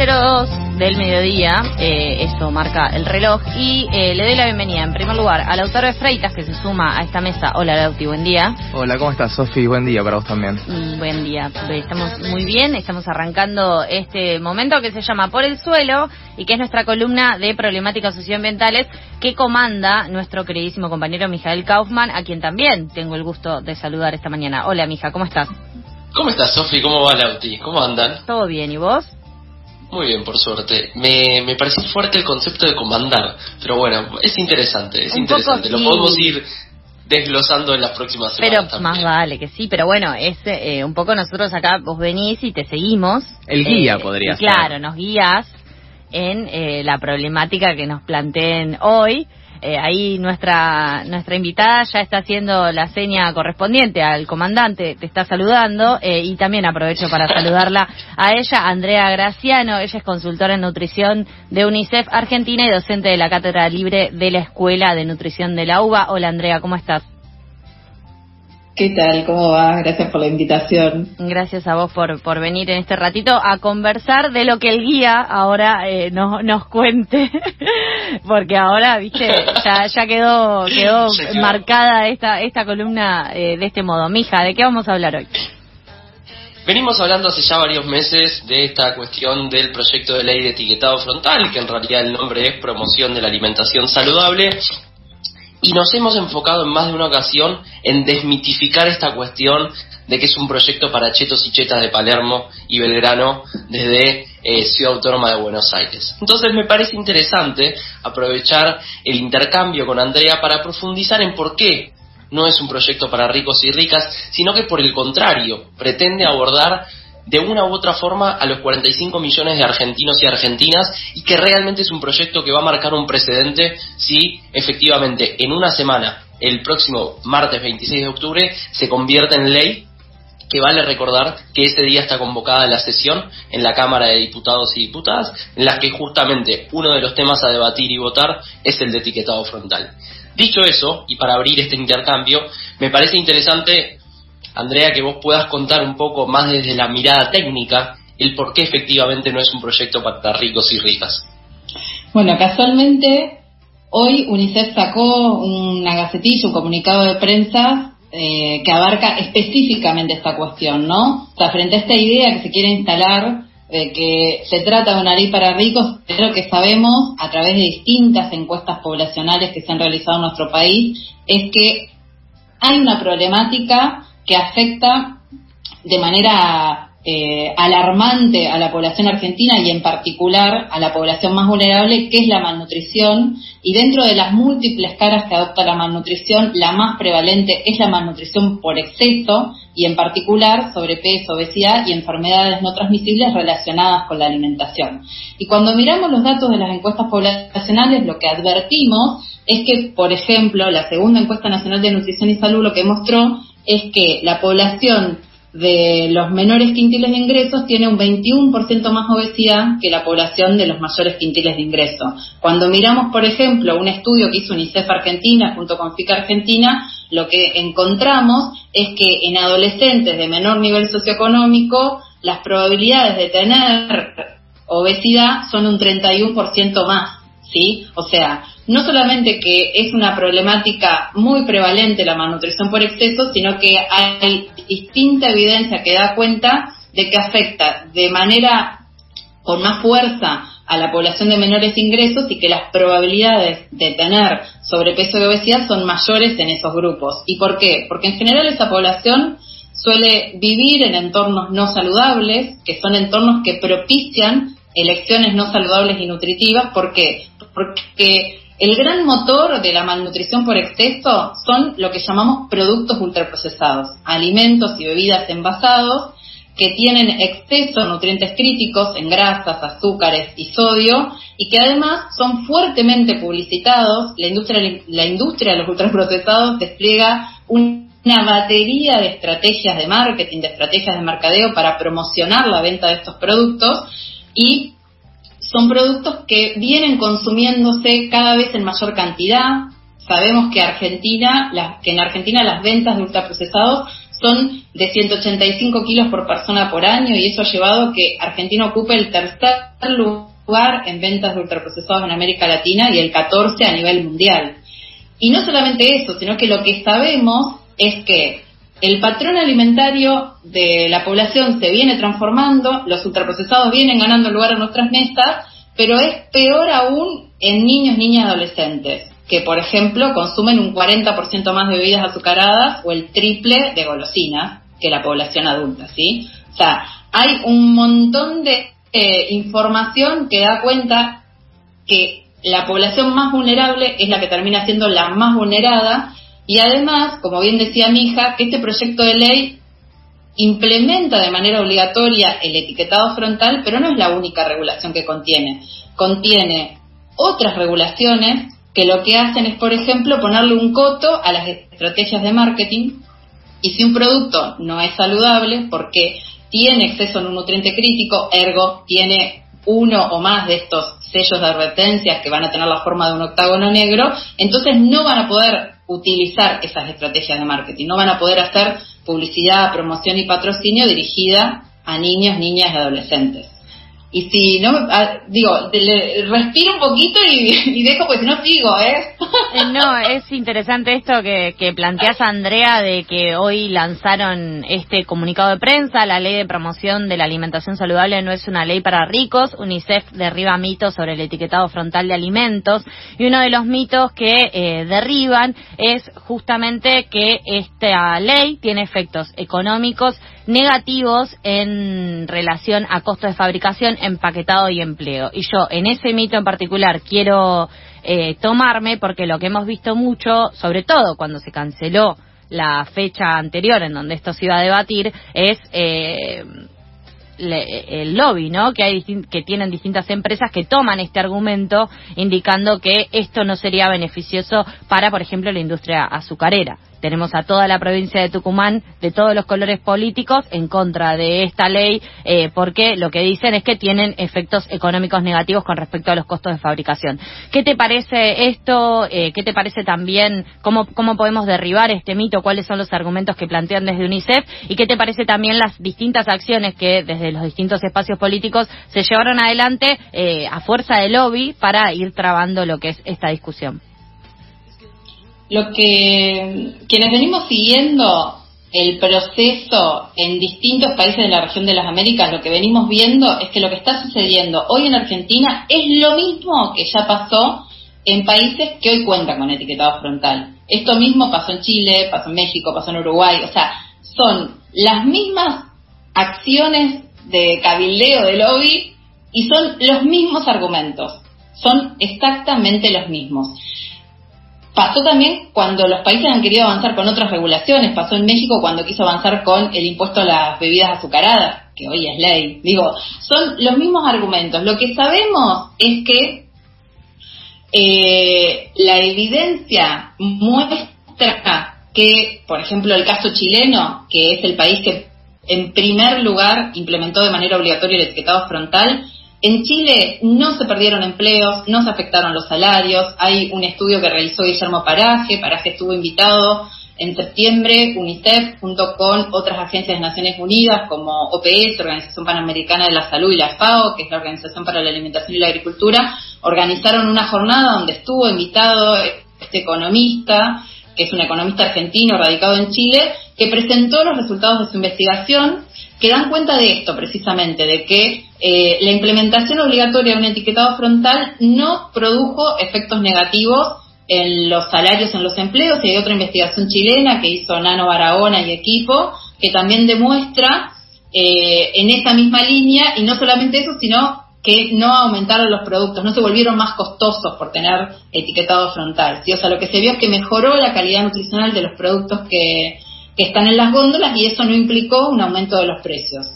12.02 del mediodía, eh, eso marca el reloj, y eh, le doy la bienvenida en primer lugar al autor de Freitas que se suma a esta mesa. Hola Lauti, buen día. Hola, ¿cómo estás Sofi? Buen día para vos también. Mm, buen día, estamos muy bien, estamos arrancando este momento que se llama Por el Suelo y que es nuestra columna de problemáticas socioambientales que comanda nuestro queridísimo compañero Mijael Kaufman, a quien también tengo el gusto de saludar esta mañana. Hola Mija, ¿cómo estás? ¿Cómo estás, Sofi? ¿Cómo va Lauti? ¿Cómo andan? Todo bien, ¿y vos? Muy bien, por suerte. Me, me pareció fuerte el concepto de comandar, pero bueno, es interesante, es interesante. Lo podemos ir desglosando en las próximas semanas. Pero más vale que sí, pero bueno, es eh, un poco nosotros acá, vos venís y te seguimos. El guía eh, podría ser. Claro, nos guías en eh, la problemática que nos planteen hoy. Eh, ahí nuestra nuestra invitada ya está haciendo la seña correspondiente al comandante, te está saludando eh, y también aprovecho para saludarla a ella, Andrea Graciano, ella es consultora en nutrición de UNICEF Argentina y docente de la Cátedra Libre de la Escuela de Nutrición de la UBA. Hola Andrea, ¿cómo estás? ¿Qué tal? ¿Cómo va? Gracias por la invitación. Gracias a vos por, por venir en este ratito a conversar de lo que el guía ahora eh, nos, nos cuente. Porque ahora, viste, ya, ya quedó, quedó marcada esta, esta columna eh, de este modo. Mija, ¿de qué vamos a hablar hoy? Venimos hablando hace ya varios meses de esta cuestión del proyecto de ley de etiquetado frontal, que en realidad el nombre es promoción de la alimentación saludable, y nos hemos enfocado en más de una ocasión en desmitificar esta cuestión de que es un proyecto para chetos y chetas de Palermo y Belgrano desde eh, Ciudad Autónoma de Buenos Aires. Entonces me parece interesante aprovechar el intercambio con Andrea para profundizar en por qué no es un proyecto para ricos y ricas, sino que por el contrario pretende abordar de una u otra forma a los 45 millones de argentinos y argentinas y que realmente es un proyecto que va a marcar un precedente si efectivamente en una semana, el próximo martes 26 de octubre, se convierte en ley que vale recordar que ese día está convocada la sesión en la Cámara de Diputados y Diputadas, en la que justamente uno de los temas a debatir y votar es el de etiquetado frontal. Dicho eso, y para abrir este intercambio, me parece interesante Andrea, que vos puedas contar un poco más desde la mirada técnica el por qué efectivamente no es un proyecto para ricos y ricas. Bueno, casualmente hoy UNICEF sacó una gacetilla, un comunicado de prensa eh, que abarca específicamente esta cuestión, ¿no? O sea, frente a esta idea que se quiere instalar de que se trata de una ley para ricos, pero que sabemos a través de distintas encuestas poblacionales que se han realizado en nuestro país, es que hay una problemática que afecta de manera eh, alarmante a la población argentina y en particular a la población más vulnerable, que es la malnutrición. Y dentro de las múltiples caras que adopta la malnutrición, la más prevalente es la malnutrición por exceso y en particular sobrepeso, obesidad y enfermedades no transmisibles relacionadas con la alimentación. Y cuando miramos los datos de las encuestas poblacionales, lo que advertimos es que, por ejemplo, la segunda encuesta nacional de nutrición y salud lo que mostró es que la población de los menores quintiles de ingresos tiene un 21% más obesidad que la población de los mayores quintiles de ingresos. Cuando miramos, por ejemplo, un estudio que hizo UNICEF Argentina junto con FICA Argentina, lo que encontramos es que en adolescentes de menor nivel socioeconómico, las probabilidades de tener obesidad son un 31% más. ¿Sí? O sea, no solamente que es una problemática muy prevalente la malnutrición por exceso, sino que hay distinta evidencia que da cuenta de que afecta de manera con más fuerza a la población de menores ingresos y que las probabilidades de tener sobrepeso y obesidad son mayores en esos grupos. ¿Y por qué? Porque en general esa población suele vivir en entornos no saludables, que son entornos que propician elecciones no saludables y nutritivas. ¿Por qué? Porque el gran motor de la malnutrición por exceso son lo que llamamos productos ultraprocesados, alimentos y bebidas envasados que tienen exceso de nutrientes críticos en grasas, azúcares y sodio y que además son fuertemente publicitados. La industria, la industria de los ultraprocesados despliega una batería de estrategias de marketing, de estrategias de mercadeo para promocionar la venta de estos productos y son productos que vienen consumiéndose cada vez en mayor cantidad. Sabemos que Argentina, que en Argentina las ventas de ultraprocesados son de 185 kilos por persona por año y eso ha llevado a que Argentina ocupe el tercer lugar en ventas de ultraprocesados en América Latina y el 14 a nivel mundial. Y no solamente eso, sino que lo que sabemos es que el patrón alimentario de la población se viene transformando, los ultraprocesados vienen ganando lugar en nuestras mesas, pero es peor aún en niños, niñas y adolescentes que, por ejemplo, consumen un 40% más de bebidas azucaradas o el triple de golosinas que la población adulta, ¿sí? O sea, hay un montón de eh, información que da cuenta que la población más vulnerable es la que termina siendo la más vulnerada y además, como bien decía mi hija, que este proyecto de ley implementa de manera obligatoria el etiquetado frontal, pero no es la única regulación que contiene. Contiene otras regulaciones que lo que hacen es, por ejemplo, ponerle un coto a las estrategias de marketing y si un producto no es saludable porque tiene exceso en un nutriente crítico, ergo tiene uno o más de estos sellos de advertencias que van a tener la forma de un octágono negro, entonces no van a poder utilizar esas estrategias de marketing, no van a poder hacer publicidad, promoción y patrocinio dirigida a niños, niñas y adolescentes. Y si no, ah, digo, respiro un poquito y, dejo, pues no sigo, ¿eh? ¿eh? No, es interesante esto que, que planteas, Andrea, de que hoy lanzaron este comunicado de prensa, la ley de promoción de la alimentación saludable no es una ley para ricos, UNICEF derriba mitos sobre el etiquetado frontal de alimentos, y uno de los mitos que eh, derriban es justamente que esta ley tiene efectos económicos negativos en relación a costos de fabricación, empaquetado y empleo. Y yo en ese mito en particular quiero eh, tomarme porque lo que hemos visto mucho, sobre todo cuando se canceló la fecha anterior en donde esto se iba a debatir, es eh, el lobby, ¿no? Que hay que tienen distintas empresas que toman este argumento indicando que esto no sería beneficioso para, por ejemplo, la industria azucarera. Tenemos a toda la provincia de Tucumán de todos los colores políticos en contra de esta ley eh, porque lo que dicen es que tienen efectos económicos negativos con respecto a los costos de fabricación. ¿Qué te parece esto? Eh, ¿Qué te parece también cómo, podemos derribar este mito? ¿Cuáles son los argumentos que plantean desde UNICEF? ¿Y qué te parece también las distintas acciones que desde los distintos espacios políticos se llevaron adelante eh, a fuerza de lobby para ir trabando lo que es esta discusión? Lo que quienes venimos siguiendo el proceso en distintos países de la región de las Américas, lo que venimos viendo es que lo que está sucediendo hoy en Argentina es lo mismo que ya pasó en países que hoy cuentan con etiquetado frontal. Esto mismo pasó en Chile, pasó en México, pasó en Uruguay, o sea, son las mismas acciones de cabildeo de lobby y son los mismos argumentos, son exactamente los mismos. Pasó también cuando los países han querido avanzar con otras regulaciones. Pasó en México cuando quiso avanzar con el impuesto a las bebidas azucaradas, que hoy es ley. Digo, son los mismos argumentos. Lo que sabemos es que eh, la evidencia muestra que, por ejemplo, el caso chileno, que es el país que en primer lugar implementó de manera obligatoria el etiquetado frontal, en Chile no se perdieron empleos, no se afectaron los salarios. Hay un estudio que realizó Guillermo Paraje. Paraje estuvo invitado en septiembre, UNICEF, junto con otras agencias de Naciones Unidas como OPS, Organización Panamericana de la Salud, y la FAO, que es la Organización para la Alimentación y la Agricultura, organizaron una jornada donde estuvo invitado este economista, que es un economista argentino radicado en Chile, que presentó los resultados de su investigación que dan cuenta de esto precisamente, de que eh, la implementación obligatoria de un etiquetado frontal no produjo efectos negativos en los salarios, en los empleos, y hay otra investigación chilena que hizo Nano Barahona y equipo, que también demuestra eh, en esa misma línea, y no solamente eso, sino que no aumentaron los productos, no se volvieron más costosos por tener etiquetado frontal. ¿sí? O sea, lo que se vio es que mejoró la calidad nutricional de los productos que, que están en las góndolas y eso no implicó un aumento de los precios.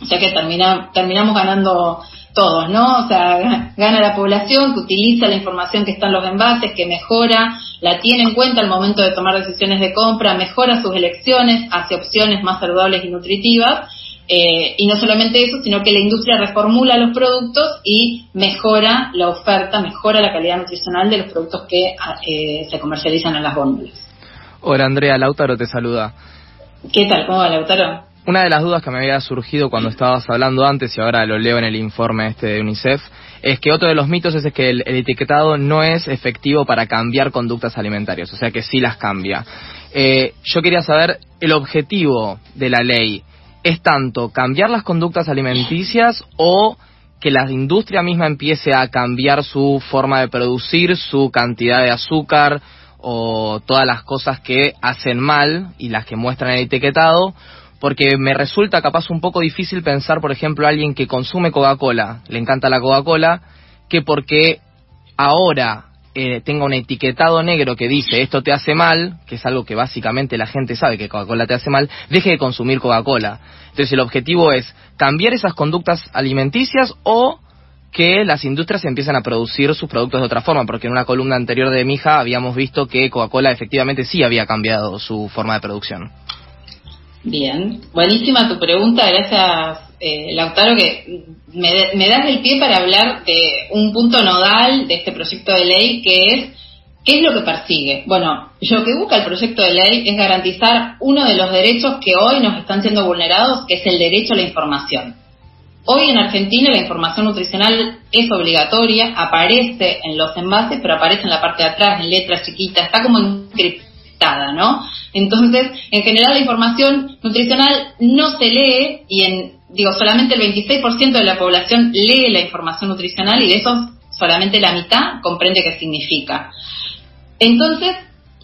O sea que termina, terminamos ganando todos, ¿no? O sea, gana la población que utiliza la información que está en los envases, que mejora, la tiene en cuenta al momento de tomar decisiones de compra, mejora sus elecciones hacia opciones más saludables y nutritivas. Eh, y no solamente eso, sino que la industria reformula los productos y mejora la oferta, mejora la calidad nutricional de los productos que eh, se comercializan en las góndolas. Hola Andrea, Lautaro te saluda. ¿Qué tal? ¿Cómo va Lautaro? Una de las dudas que me había surgido cuando estabas hablando antes y ahora lo leo en el informe este de UNICEF es que otro de los mitos es que el, etiquetado no es efectivo para cambiar conductas alimentarias, o sea que sí las cambia. Eh, yo quería saber el objetivo de la ley es tanto cambiar las conductas alimenticias o que la industria misma empiece a cambiar su forma de producir, su cantidad de azúcar o todas las cosas que hacen mal y las que muestran el etiquetado porque me resulta capaz un poco difícil pensar, por ejemplo, a alguien que consume Coca-Cola, le encanta la Coca-Cola, que porque ahora eh, tenga un etiquetado negro que dice esto te hace mal, que es algo que básicamente la gente sabe que Coca-Cola te hace mal, deje de consumir Coca-Cola. Entonces el objetivo es cambiar esas conductas alimenticias o que las industrias empiezan a producir sus productos de otra forma, porque en una columna anterior de Mija habíamos visto que Coca-Cola efectivamente sí había cambiado su forma de producción. Bien, buenísima tu pregunta, gracias eh, Lautaro, que me, das el pie para hablar de un punto nodal de este proyecto de ley que es ¿Qué es lo que persigue? Bueno, lo que busca el proyecto de ley es garantizar uno de los derechos que hoy nos están siendo vulnerados, que es el derecho a la información. Hoy en Argentina la información nutricional es obligatoria, aparece en los envases, pero aparece en la parte de atrás, en letras chiquitas, está como encriptada, ¿no? Entonces, en general la información nutricional no se lee y en, digo, solamente el 26% de la población lee la información nutricional y de eso solamente la mitad comprende qué significa. Entonces,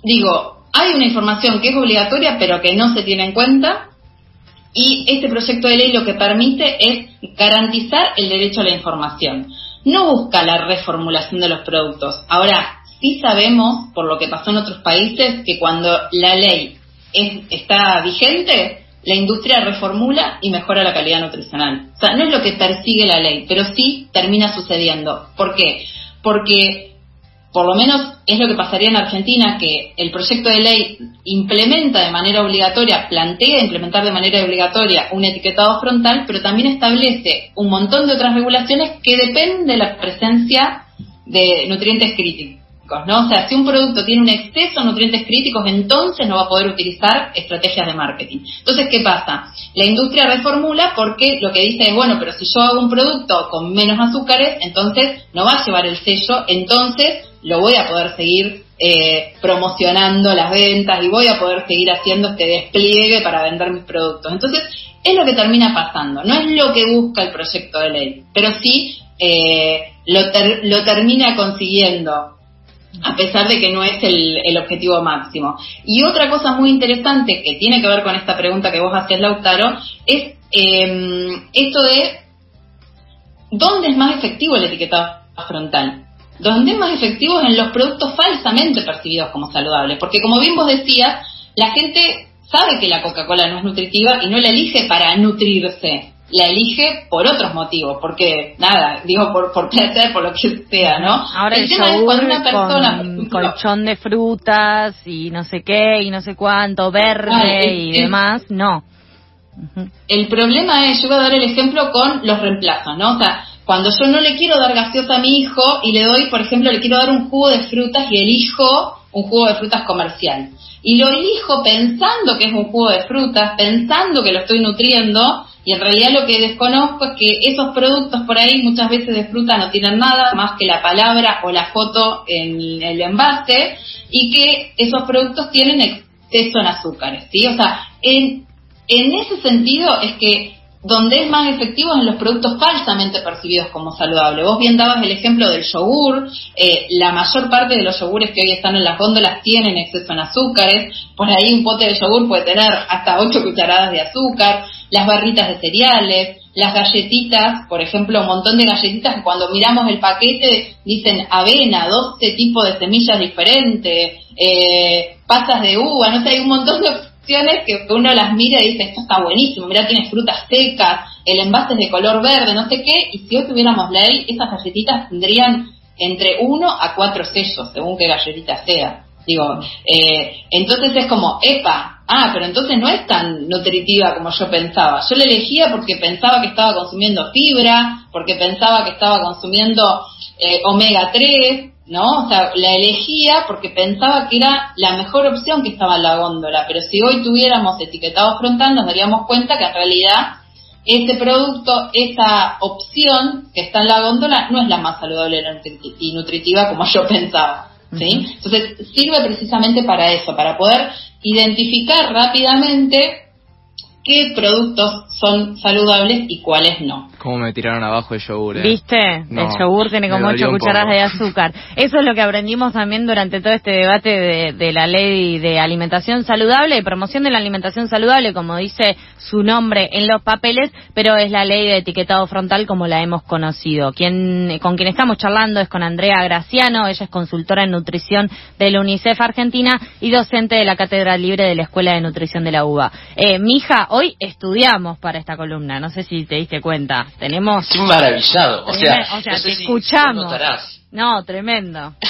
digo, hay una información que es obligatoria pero que no se tiene en cuenta y este proyecto de ley lo que permite es garantizar el derecho a la información. No busca la reformulación de los productos. Ahora, Sí sabemos, por lo que pasó en otros países, que cuando la ley está vigente, la industria reformula y mejora la calidad nutricional. O sea, no es lo que persigue la ley, pero sí termina sucediendo. ¿Por qué? Porque por lo menos es lo que pasaría en Argentina, que el proyecto de ley implementa de manera obligatoria, plantea implementar de manera obligatoria un etiquetado frontal, pero también establece un montón de otras regulaciones que dependen de la presencia de nutrientes críticos. ¿no? O sea, si un producto tiene un exceso de nutrientes críticos, entonces no va a poder utilizar estrategias de marketing. Entonces, ¿qué pasa? La industria reformula porque lo que dice es, bueno, pero si yo hago un producto con menos azúcares, entonces no va a llevar el sello, entonces lo voy a poder seguir eh, promocionando las ventas y voy a poder seguir haciendo este despliegue para vender mis productos. Entonces, es lo que termina pasando, no es lo que busca el proyecto de ley, pero sí eh, lo, lo termina consiguiendo a pesar de que no es el, objetivo máximo. Y otra cosa muy interesante que tiene que ver con esta pregunta que vos hacías, Lautaro, es em, esto de dónde es más efectivo el etiquetado frontal. ¿Dónde es más efectivo en los productos falsamente percibidos como saludables. Porque como bien vos decías, la gente sabe que la Coca-Cola no es nutritiva y no la elige para nutrirse la elige por otros motivos, porque nada, digo por, por placer, por lo que sea, ¿no? Ahora el, yogur una persona, con colchón de frutas y no sé qué y no sé cuánto, verde y demás, no. El problema es, yo voy a dar el ejemplo con los reemplazos, ¿no? O sea, cuando yo no le quiero dar gaseosa a mi hijo y le doy, por ejemplo, le quiero dar un jugo de frutas y elijo un jugo de frutas comercial. Y lo elijo pensando que es un jugo de frutas, pensando que lo estoy nutriendo, y en realidad lo que desconozco es que esos productos por ahí muchas veces de fruta no tienen nada más que la palabra o la foto en el envase y que esos productos tienen exceso en azúcares, ¿sí? O sea, en, en ese sentido es que donde es más efectivo en los productos falsamente percibidos como saludables. Vos bien dabas el ejemplo del yogur, eh, la mayor parte de los yogures que hoy están en las góndolas tienen exceso en azúcares, por ahí un pote de yogur puede tener hasta 8 cucharadas de azúcar, las barritas de cereales, las galletitas, por ejemplo, un montón de galletitas que cuando miramos el paquete dicen avena, 12 tipos de semillas diferentes, eh, pasas de uva, no sé, hay un montón de que uno las mira y dice, esto está buenísimo, mira, tiene frutas secas, el envase es de color verde, no sé qué, y si hoy tuviéramos ley, esas galletitas tendrían entre uno a cuatro sellos, según qué galletita sea. Digo, eh, entonces es como, epa, ah, pero entonces no es tan nutritiva como yo pensaba. Yo la elegía porque pensaba que estaba consumiendo fibra, porque pensaba que estaba consumiendo eh, omega 3, ¿no? O sea, la elegía porque pensaba que era la mejor opción que estaba en la góndola, pero si hoy tuviéramos etiquetado frontal nos daríamos cuenta que en realidad ese producto, esa opción que está en la góndola no es la más saludable y nutritiva como yo pensaba. ¿sí? Entonces, sirve precisamente para eso, para poder identificar rápidamente qué productos son saludables y cuáles no. ¿Cómo me tiraron abajo el yogur? Eh? ¿Viste? el yogur tiene como 8 cucharadas de azúcar. Eso es lo que aprendimos también durante todo este debate de, la ley de alimentación saludable y promoción de la alimentación saludable, como dice su nombre en los papeles, pero es la ley de etiquetado frontal como la hemos conocido. Quien, con quien estamos charlando es con Andrea Graciano, ella es consultora en nutrición de la UNICEF Argentina y docente de la Cátedra Libre de la Escuela de Nutrición de la UBA. Eh, mija, hoy estudiamos para esta columna, no sé si te diste cuenta. Tenemos. Estoy maravillado. O sea, te escuchamos. no, tremendo.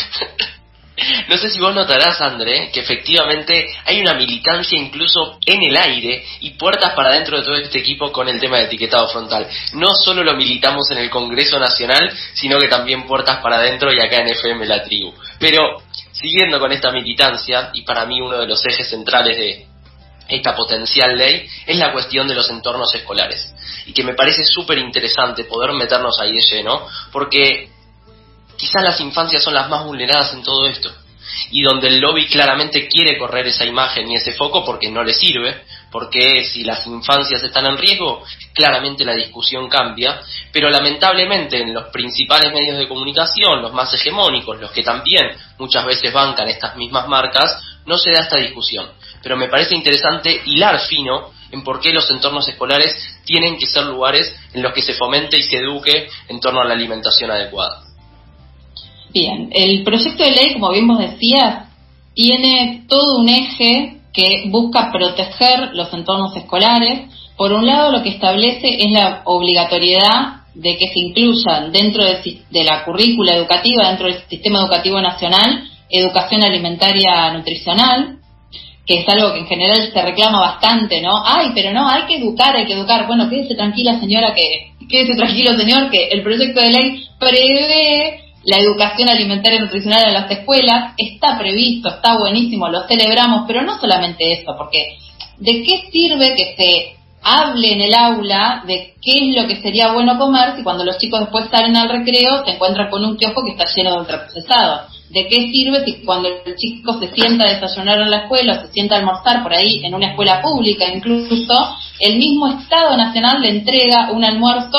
No sé si vos notarás, André, que efectivamente hay una militancia incluso en el aire y puertas para dentro de todo este equipo con el tema de etiquetado frontal. No solo lo militamos en el Congreso Nacional, sino que también puertas para adentro y acá en FM La Tribu. Pero, siguiendo con esta militancia, y para mí uno de los ejes centrales de, esta potencial ley es la cuestión de los entornos escolares. Y que me parece súper interesante poder meternos ahí de lleno, porque quizás las infancias son las más vulneradas en todo esto. Y donde el lobby claramente quiere correr esa imagen y ese foco porque no le sirve, porque si las infancias están en riesgo, claramente la discusión cambia, pero lamentablemente en los principales medios de comunicación, los más hegemónicos, los que también muchas veces bancan estas mismas marcas, no se da esta discusión pero me parece interesante hilar fino en por qué los entornos escolares tienen que ser lugares en los que se fomente y se eduque en torno a la alimentación adecuada. Bien, el proyecto de ley, como bien vos decías, tiene todo un eje que busca proteger los entornos escolares. Por un lado, lo que establece es la obligatoriedad de que se incluyan dentro de, de la currícula educativa, dentro del sistema educativo nacional, educación alimentaria nutricional, que es algo que en general se reclama bastante, ¿no? Ay, pero no, hay que educar, hay que educar. Bueno, quédese tranquila señora que, quédese tranquilo señor que el proyecto de ley prevé la educación alimentaria y nutricional en las escuelas, está previsto, está buenísimo, lo celebramos, pero no solamente eso, porque ¿de qué sirve que se hable en el aula de qué es lo que sería bueno comer si cuando los chicos después salen al recreo se encuentran con un kiosco que está lleno de ultraprocesados? ¿De qué sirve si cuando el chico se sienta a desayunar en la escuela o se sienta a almorzar por ahí en una escuela pública incluso, el mismo Estado Nacional le entrega un almuerzo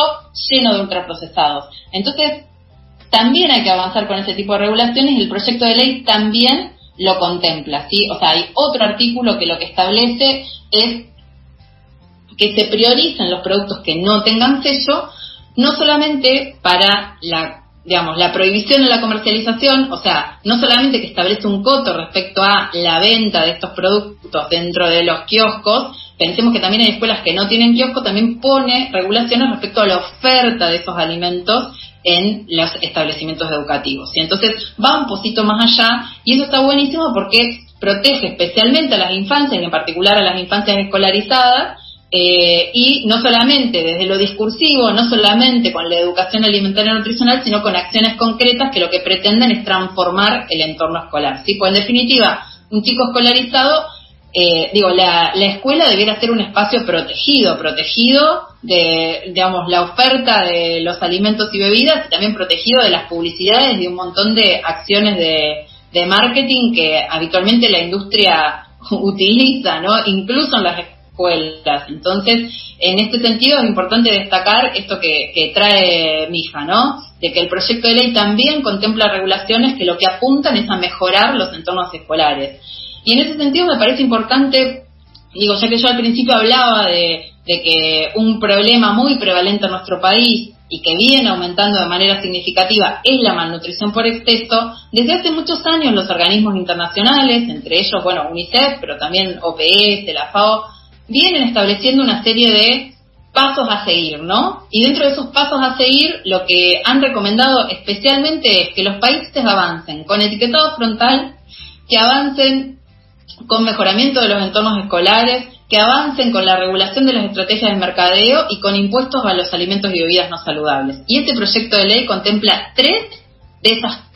lleno de ultraprocesados? Entonces, también hay que avanzar con ese tipo de regulaciones y el proyecto de ley también lo contempla, ¿sí? O sea, hay otro artículo que lo que establece es que se prioricen los productos que no tengan sello, no solamente para la digamos, la prohibición de la comercialización, o sea, no solamente que establece un coto respecto a la venta de estos productos dentro de los kioscos, pensemos que también hay escuelas que no tienen kiosco, también pone regulaciones respecto a la oferta de esos alimentos en los establecimientos educativos. Y entonces va un poquito más allá y eso está buenísimo porque protege especialmente a las infancias, en particular a las infancias escolarizadas, eh, y no solamente desde lo discursivo, no solamente con la educación alimentaria y nutricional, sino con acciones concretas que lo que pretenden es transformar el entorno escolar. ¿sí? Pues en definitiva, un chico escolarizado, eh, digo, la, la, escuela debiera ser un espacio protegido, protegido de, digamos, la oferta de los alimentos y bebidas y también protegido de las publicidades y de un montón de acciones de, de marketing que habitualmente la industria utiliza, ¿no? Incluso en las entonces, en este sentido es importante destacar esto que, trae Mija, ¿no? De que el proyecto de ley también contempla regulaciones que lo que apuntan es a mejorar los entornos escolares. Y en ese sentido me parece importante, digo, ya que yo al principio hablaba de, de que un problema muy prevalente en nuestro país y que viene aumentando de manera significativa es la malnutrición por exceso, desde hace muchos años los organismos internacionales, entre ellos, bueno, UNICEF, pero también OPS, la FAO, vienen estableciendo una serie de pasos a seguir, ¿no? Y dentro de esos pasos a seguir, lo que han recomendado especialmente es que los países avancen con etiquetado frontal, que avancen con mejoramiento de los entornos escolares, que avancen con la regulación de las estrategias de mercadeo y con impuestos a los alimentos y bebidas no saludables. Y este proyecto de ley contempla tres de esas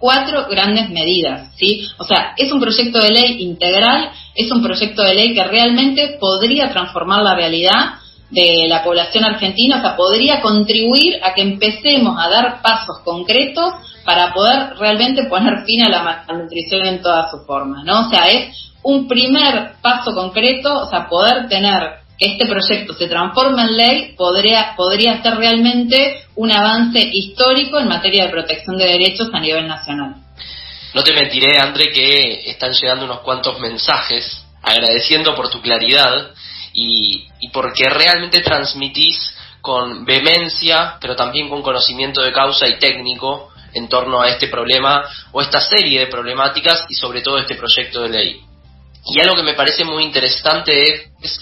cuatro grandes medidas, ¿sí? O sea, es un proyecto de ley integral, es un proyecto de ley que realmente podría transformar la realidad de la población argentina, o sea, podría contribuir a que empecemos a dar pasos concretos para poder realmente poner fin a la malnutrición en todas sus formas, ¿no? O sea, es un primer paso concreto, o sea, poder tener este proyecto se transforme en ley podría, podría ser realmente un avance histórico en materia de protección de derechos a nivel nacional. No te mentiré, André, que están llegando unos cuantos mensajes agradeciendo por tu claridad y, y porque realmente transmitís con vehemencia, pero también con conocimiento de causa y técnico en torno a este problema o esta serie de problemáticas y sobre todo este proyecto de ley. Y algo que me parece muy interesante es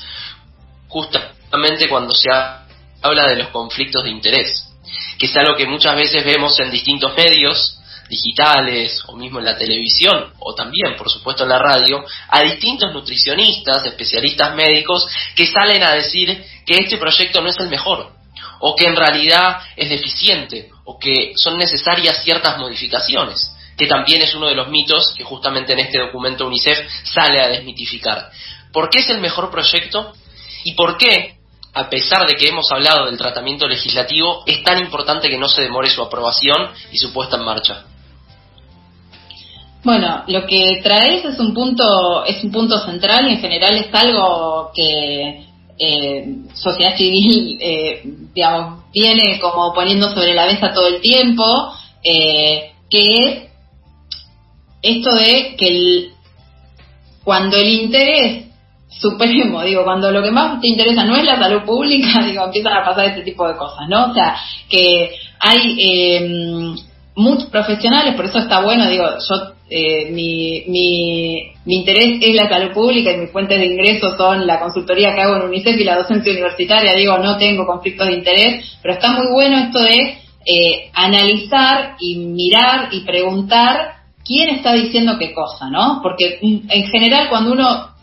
justamente cuando se habla de los conflictos de interés, que es algo que muchas veces vemos en distintos medios digitales o mismo en la televisión o también, por supuesto, en la radio, a distintos nutricionistas, especialistas médicos que salen a decir que este proyecto no es el mejor o que en realidad es deficiente o que son necesarias ciertas modificaciones que también es uno de los mitos que justamente en este documento UNICEF sale a desmitificar. ¿Por qué es el mejor proyecto? ¿Y por qué, a pesar de que hemos hablado del tratamiento legislativo, es tan importante que no se demore su aprobación y su puesta en marcha? Bueno, lo que traes es un punto, es un punto central y en general es algo que eh, sociedad civil, eh, digamos, viene como poniendo sobre la mesa todo el tiempo, eh, que es esto de que el, cuando el interés supremo, digo, cuando lo que más te interesa no es la salud pública, digo, empiezan a pasar este tipo de cosas, ¿no? O sea, que hay eh, muchos profesionales, por eso está bueno, digo, yo, eh, mi, mi, mi interés es la salud pública y mis fuentes de ingresos son la consultoría que hago en UNICEF y la docencia universitaria, digo, no tengo conflictos de interés, pero está muy bueno esto de eh, analizar y mirar y preguntar quién está diciendo qué cosa, ¿no? Porque mm, en general cuando uno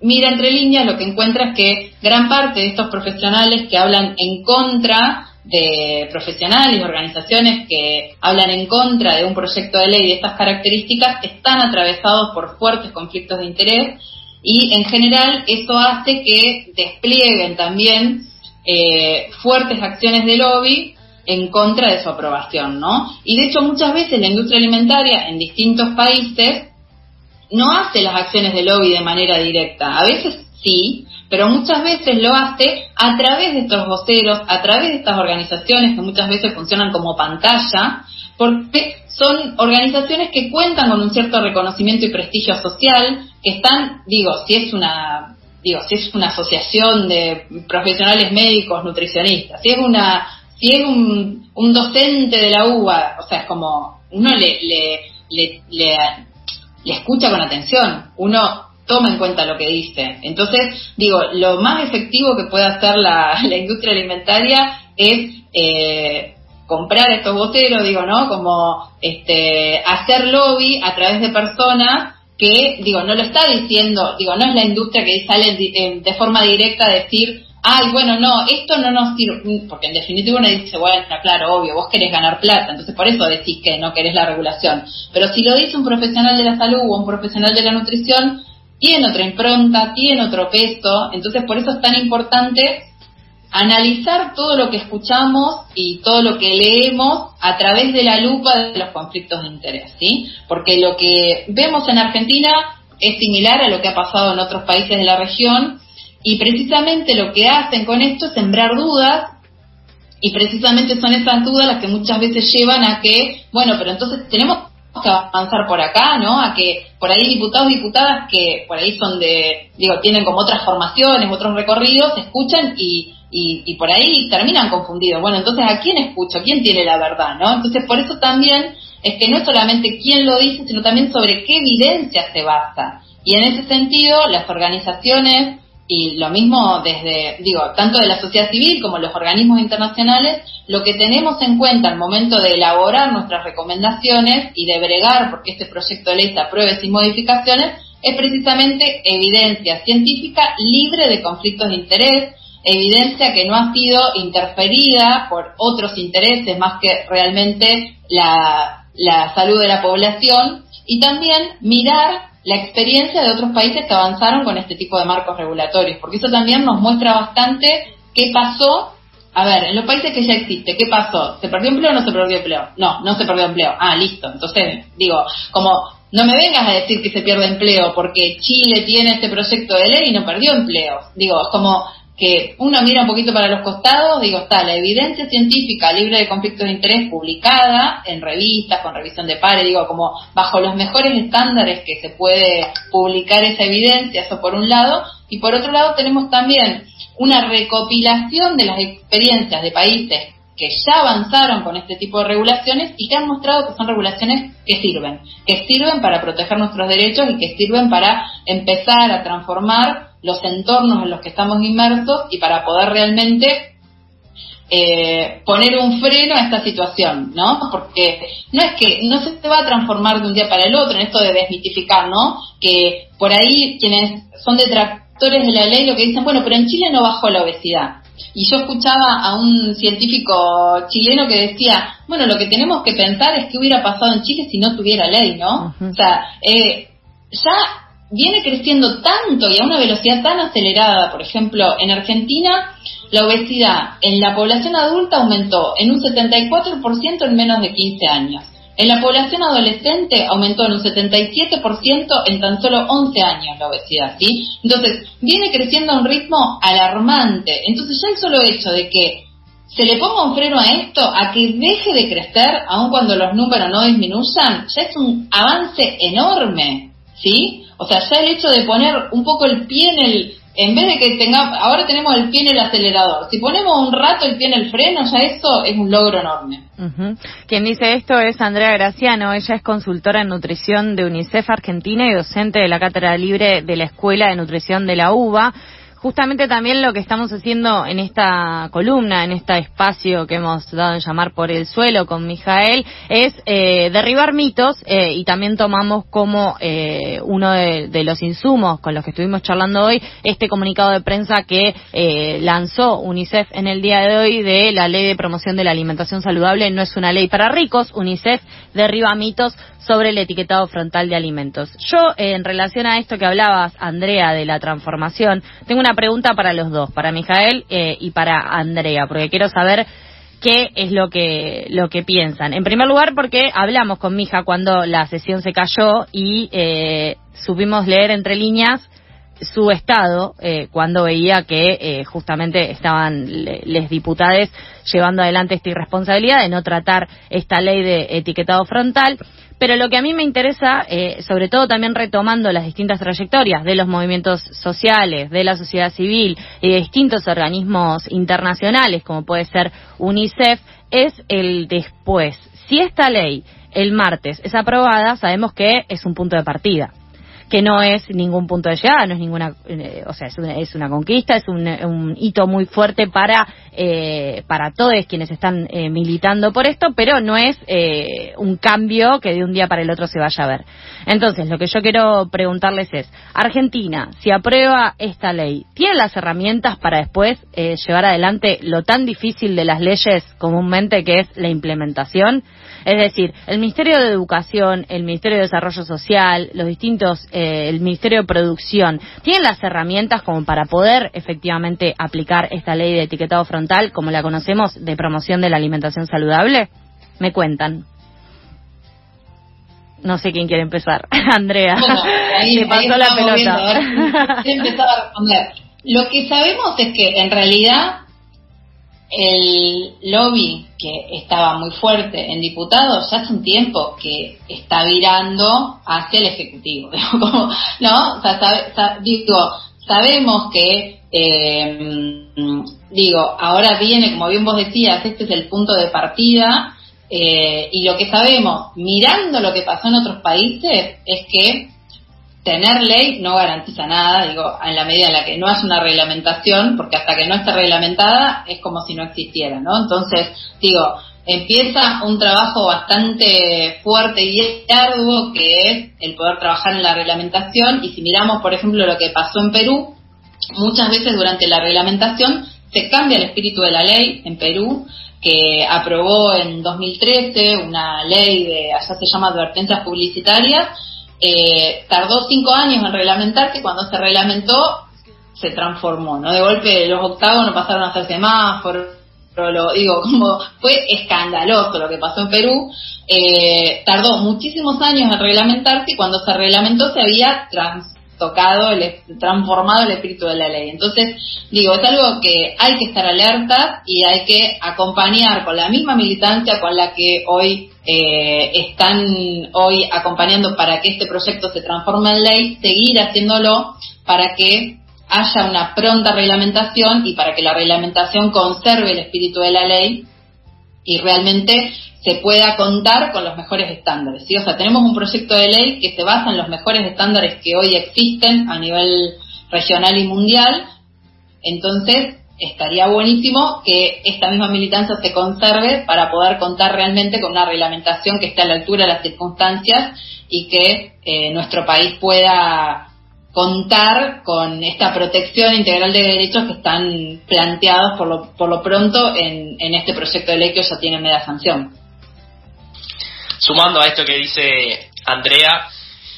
mira entre líneas lo que encuentra es que gran parte de estos profesionales que hablan en contra de profesionales organizaciones que hablan en contra de un proyecto de ley de estas características están atravesados por fuertes conflictos de interés y en general eso hace que desplieguen también eh, fuertes acciones de lobby en contra de su aprobación, ¿no? Y de hecho muchas veces la industria alimentaria en distintos países no hace las acciones de lobby de manera directa. A veces sí, pero muchas veces lo hace a través de estos voceros, a través de estas organizaciones que muchas veces funcionan como pantalla, porque son organizaciones que cuentan con un cierto reconocimiento y prestigio social, que están, digo, si es una digo, si es una asociación de profesionales médicos nutricionistas, si es una si es un, un docente de la UBA, o sea, es como uno le, le, le, le, escucha con atención, uno toma en cuenta lo que dice. Entonces, digo, lo más efectivo que puede hacer la, industria alimentaria es eh, comprar estos boteros, digo, ¿no? Como este, hacer lobby a través de personas que, digo, no lo está diciendo, digo, no es la industria que sale de, de forma directa a decir, ay, bueno, no, esto no nos sirve, porque en definitiva uno dice, bueno, claro, obvio, vos querés ganar plata, entonces por eso decís que no querés la regulación. Pero si lo dice un profesional de la salud o un profesional de la nutrición, tiene otra impronta, tiene otro peso, entonces por eso es tan importante analizar todo lo que escuchamos y todo lo que leemos a través de la lupa de los conflictos de interés, ¿sí? Porque lo que vemos en Argentina es similar a lo que ha pasado en otros países de la región, y precisamente lo que hacen con esto es sembrar dudas y precisamente son esas dudas las que muchas veces llevan a que, bueno, pero entonces tenemos que avanzar por acá, ¿no? A que por ahí diputados y diputadas que por ahí son de, digo, tienen como otras formaciones, otros recorridos, escuchan y, y, por ahí terminan confundidos. Bueno, entonces, ¿a quién escucho? ¿Quién tiene la verdad? ¿no? Entonces, por eso también es que no solamente quién lo dice, sino también sobre qué evidencia se basa. Y en ese sentido, las organizaciones y lo mismo desde, digo, tanto de la sociedad civil como los organismos internacionales, lo que tenemos en cuenta al momento de elaborar nuestras recomendaciones y de bregar porque este proyecto de ley se apruebe sin modificaciones, es precisamente evidencia científica libre de conflictos de interés, evidencia que no ha sido interferida por otros intereses más que realmente la, la salud de la población y también mirar la experiencia de otros países que avanzaron con este tipo de marcos regulatorios, porque eso también nos muestra bastante qué pasó. A ver, en los países que ya existe, ¿qué pasó? ¿Se perdió empleo o no se perdió empleo? No, no se perdió empleo. Ah, listo. Entonces, digo, como no me vengas a decir que se pierde empleo porque Chile tiene este proyecto de ley y no perdió empleo. Digo, es como que uno mira un poquito para los costados, digo, está la evidencia científica libre de conflictos de interés publicada en revistas, con revisión de pares, digo, como bajo los mejores estándares que se puede publicar esa evidencia, eso por un lado, y por otro lado tenemos también una recopilación de las experiencias de países que ya avanzaron con este tipo de regulaciones y que han mostrado que son regulaciones que sirven, que sirven para proteger nuestros derechos y que sirven para empezar a transformar los entornos en los que estamos inmersos y para poder realmente eh, poner un freno a esta situación, ¿no? Porque no es que no se va a transformar de un día para el otro en esto de desmitificar, ¿no? Que por ahí quienes son detractores de la ley lo que dicen, bueno, pero en Chile no bajó la obesidad. Y yo escuchaba a un científico chileno que decía, bueno, lo que tenemos que pensar es qué hubiera pasado en Chile si no tuviera ley, ¿no? O sea, eh, ya viene creciendo tanto y a una velocidad tan acelerada, por ejemplo, en Argentina, la obesidad en la población adulta aumentó en un 74% en menos de 15 años. En la población adolescente aumentó en un 77% en tan solo 11 años la obesidad, ¿sí? Entonces, viene creciendo a un ritmo alarmante. Entonces, ya el solo hecho de que se le ponga un freno a esto, a que deje de crecer, aun cuando los números no disminuyan, ya es un avance enorme, ¿sí? O sea, ya el hecho de poner un poco el pie en el, en vez de que tengamos, ahora tenemos el pie en el acelerador, si ponemos un rato el pie en el freno, ya eso es un logro enorme. Quien dice esto es Andrea Graciano, ella es consultora en nutrición de UNICEF Argentina y docente de la Cátedra Libre de la Escuela de Nutrición de la UBA justamente también lo que estamos haciendo en esta columna, en este espacio que hemos dado en llamar por el suelo con Mijael, es eh, derribar mitos eh, y también tomamos como eh, uno de, los insumos con los que estuvimos charlando hoy este comunicado de prensa que lanzó UNICEF en el día de hoy de la ley de promoción de la alimentación saludable. No es una ley para ricos, UNICEF derriba mitos sobre el etiquetado frontal de alimentos. Yo, en relación a esto que hablabas, Andrea, de la transformación, tengo pregunta para los dos, para Mijael eh, y para Andrea, porque quiero saber qué es lo que lo que piensan. En primer lugar, porque hablamos con mi hija cuando la sesión se cayó y eh, supimos leer entre líneas su estado eh, cuando veía que eh, justamente estaban les diputados llevando adelante esta irresponsabilidad de no tratar esta ley de etiquetado frontal. Pero lo que a mí me interesa, eh, sobre todo también retomando las distintas trayectorias de los movimientos sociales, de la sociedad civil y de distintos organismos internacionales, como puede ser UNICEF, es el después. Si esta ley el martes es aprobada, sabemos que es un punto de partida que no es ningún punto de llegada, no es ninguna, eh, o sea, es una, es una conquista, es un, un, hito muy fuerte para eh, para todos quienes están eh, militando por esto, pero no es eh, un cambio que de un día para el otro se vaya a ver. Entonces, lo que yo quiero preguntarles es, Argentina, si aprueba esta ley, ¿tiene las herramientas para después eh, llevar adelante lo tan difícil de las leyes comúnmente que es la implementación? Es decir, el Ministerio de Educación, el Ministerio de Desarrollo Social, los distintos, eh, el Ministerio de Producción, ¿tienen las herramientas como para poder efectivamente aplicar esta ley de etiquetado frontal, como la conocemos, de promoción de la alimentación saludable? Me cuentan. No sé quién quiere empezar. Andrea. Bueno, ahí, pasó la pelota. a responder. Lo que sabemos es que en realidad el lobby que estaba muy fuerte en diputados hace un tiempo que está virando hacia el ejecutivo ¿no? O sea, digo, sabemos que Eh, digo, ahora viene, como bien vos decías, este es el punto de partida eh, y lo que sabemos, mirando lo que pasó en otros países, es que tener ley no garantiza nada, digo, en la medida en la que no hace una reglamentación, porque hasta que no esté reglamentada es como si no existiera, ¿no? Entonces, digo, empieza un trabajo bastante fuerte y arduo que es el poder trabajar en la reglamentación y si miramos, por ejemplo, lo que pasó en Perú, muchas veces durante la reglamentación se cambia el espíritu de la ley en Perú, que aprobó en 2013 una ley de, allá se llama advertencias publicitarias, eh, tardó cinco años en reglamentarse y cuando se reglamentó se transformó, ¿no? De golpe los octavos no pasaron a ser semáforos, lo digo, como fue escandaloso lo que pasó en Perú, eh, tardó muchísimos años en reglamentarse y cuando se reglamentó se había trans, tocado, el, transformado el espíritu de la ley. Entonces, digo, es algo que hay que estar alertas y hay que acompañar con la misma militancia con la que hoy eh, están hoy acompañando para que este proyecto se transforme en ley, seguir haciéndolo para que haya una pronta reglamentación y para que la reglamentación conserve el espíritu de la ley y realmente se pueda contar con los mejores estándares. ¿sí? O sea, tenemos un proyecto de ley que se basa en los mejores estándares que hoy existen a nivel regional y mundial. Entonces, estaría buenísimo que esta misma militancia se conserve para poder contar realmente con una reglamentación que esté a la altura de las circunstancias y que eh, nuestro país pueda contar con esta protección integral de derechos que están planteados por lo, por lo pronto en, en este proyecto de ley que ya tiene media sanción sumando a esto que dice Andrea,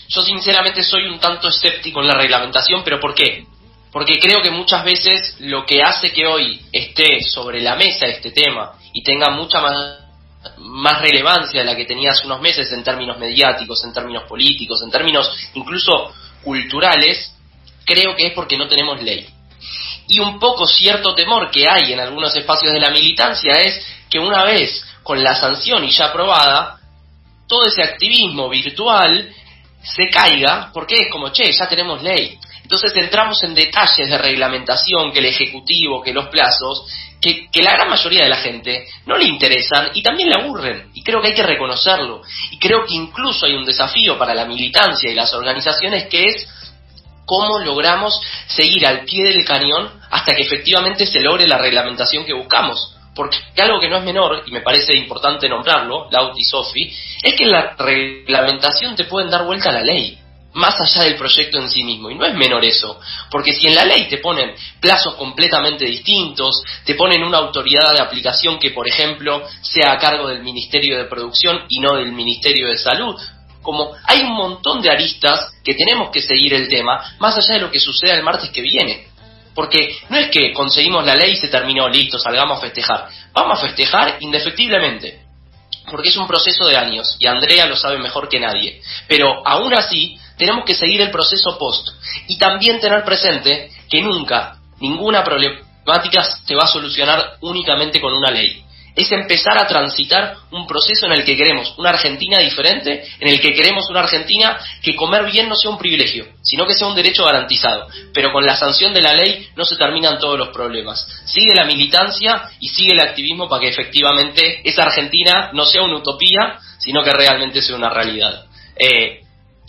yo sinceramente soy un tanto escéptico en la reglamentación, pero ¿por qué? Porque creo que muchas veces lo que hace que hoy esté sobre la mesa este tema y tenga mucha más, relevancia de la que tenía hace unos meses en términos mediáticos, en términos políticos, en términos incluso culturales, creo que es porque no tenemos ley. Y un poco cierto temor que hay en algunos espacios de la militancia es que una vez con la sanción y ya aprobada, todo ese activismo virtual se caiga, porque es como, che, ya tenemos ley. Entonces entramos en detalles de reglamentación, que el Ejecutivo, que los plazos, que, la gran mayoría de la gente no le interesan y también le aburren. Y creo que hay que reconocerlo. Y creo que incluso hay un desafío para la militancia y las organizaciones que es cómo logramos seguir al pie del cañón hasta que efectivamente se logre la reglamentación que buscamos. Porque algo que no es menor, y me parece importante nombrarlo, Laut y Sofi, es que en la reglamentación te pueden dar vuelta a la ley, más allá del proyecto en sí mismo. Y no es menor eso, porque si en la ley te ponen plazos completamente distintos, te ponen una autoridad de aplicación que, por ejemplo, sea a cargo del Ministerio de Producción y no del Ministerio de Salud, como hay un montón de aristas que tenemos que seguir el tema, más allá de lo que suceda el martes que viene. Porque no es que conseguimos la ley y se terminó, listo, salgamos a festejar. Vamos a festejar indefectiblemente. Porque es un proceso de años y Andrea lo sabe mejor que nadie. Pero aún así, tenemos que seguir el proceso post. Y también tener presente que nunca, ninguna problemática se va a solucionar únicamente con una ley es empezar a transitar un proceso en el que queremos una Argentina diferente, en el que queremos una Argentina que comer bien no sea un privilegio, sino que sea un derecho garantizado. Pero con la sanción de la ley no se terminan todos los problemas. Sigue la militancia y sigue el activismo para que efectivamente esa Argentina no sea una utopía, sino que realmente sea una realidad. Eh,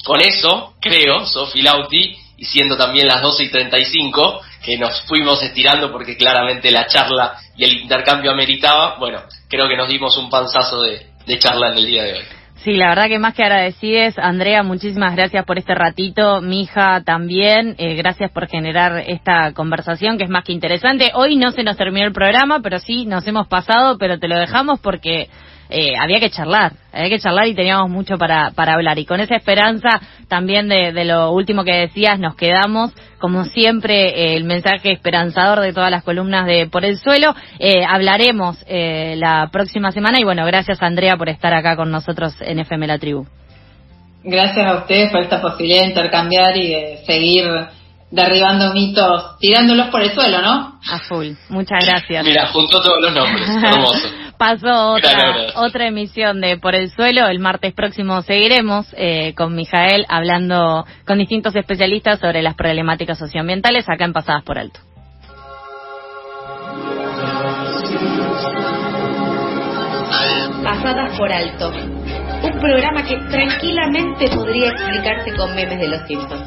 con eso, creo, Sofi Lauti, y siendo también las 12 y 35, que nos fuimos estirando porque claramente la charla y el intercambio ameritaba, bueno, creo que nos dimos un panzazo de, charla en el día de hoy. Sí, la verdad que más que agradecides, Andrea, muchísimas gracias por este ratito, mi hija también, eh, gracias por generar esta conversación que es más que interesante. Hoy no se nos terminó el programa, pero sí nos hemos pasado, pero te lo dejamos porque eh, había que charlar, había que charlar y teníamos mucho para, para hablar. Y con esa esperanza también de, de lo último que decías, nos quedamos, como siempre, eh, el mensaje esperanzador de todas las columnas de Por el Suelo. Eh, hablaremos eh, la próxima semana y bueno, gracias Andrea por estar acá con nosotros en FM La Tribu. Gracias a ustedes por esta posibilidad de intercambiar y de seguir derribando mitos, tirándolos por el suelo, ¿no? A full. Muchas gracias. Mira, juntó todos los nombres. Hermoso. Pasó otra, otra emisión de Por el Suelo. El martes próximo seguiremos eh, con Mijael hablando con distintos especialistas sobre las problemáticas socioambientales acá en Pasadas por Alto. Pasadas por Alto. Un programa que tranquilamente podría explicarse con memes de los Simpsons.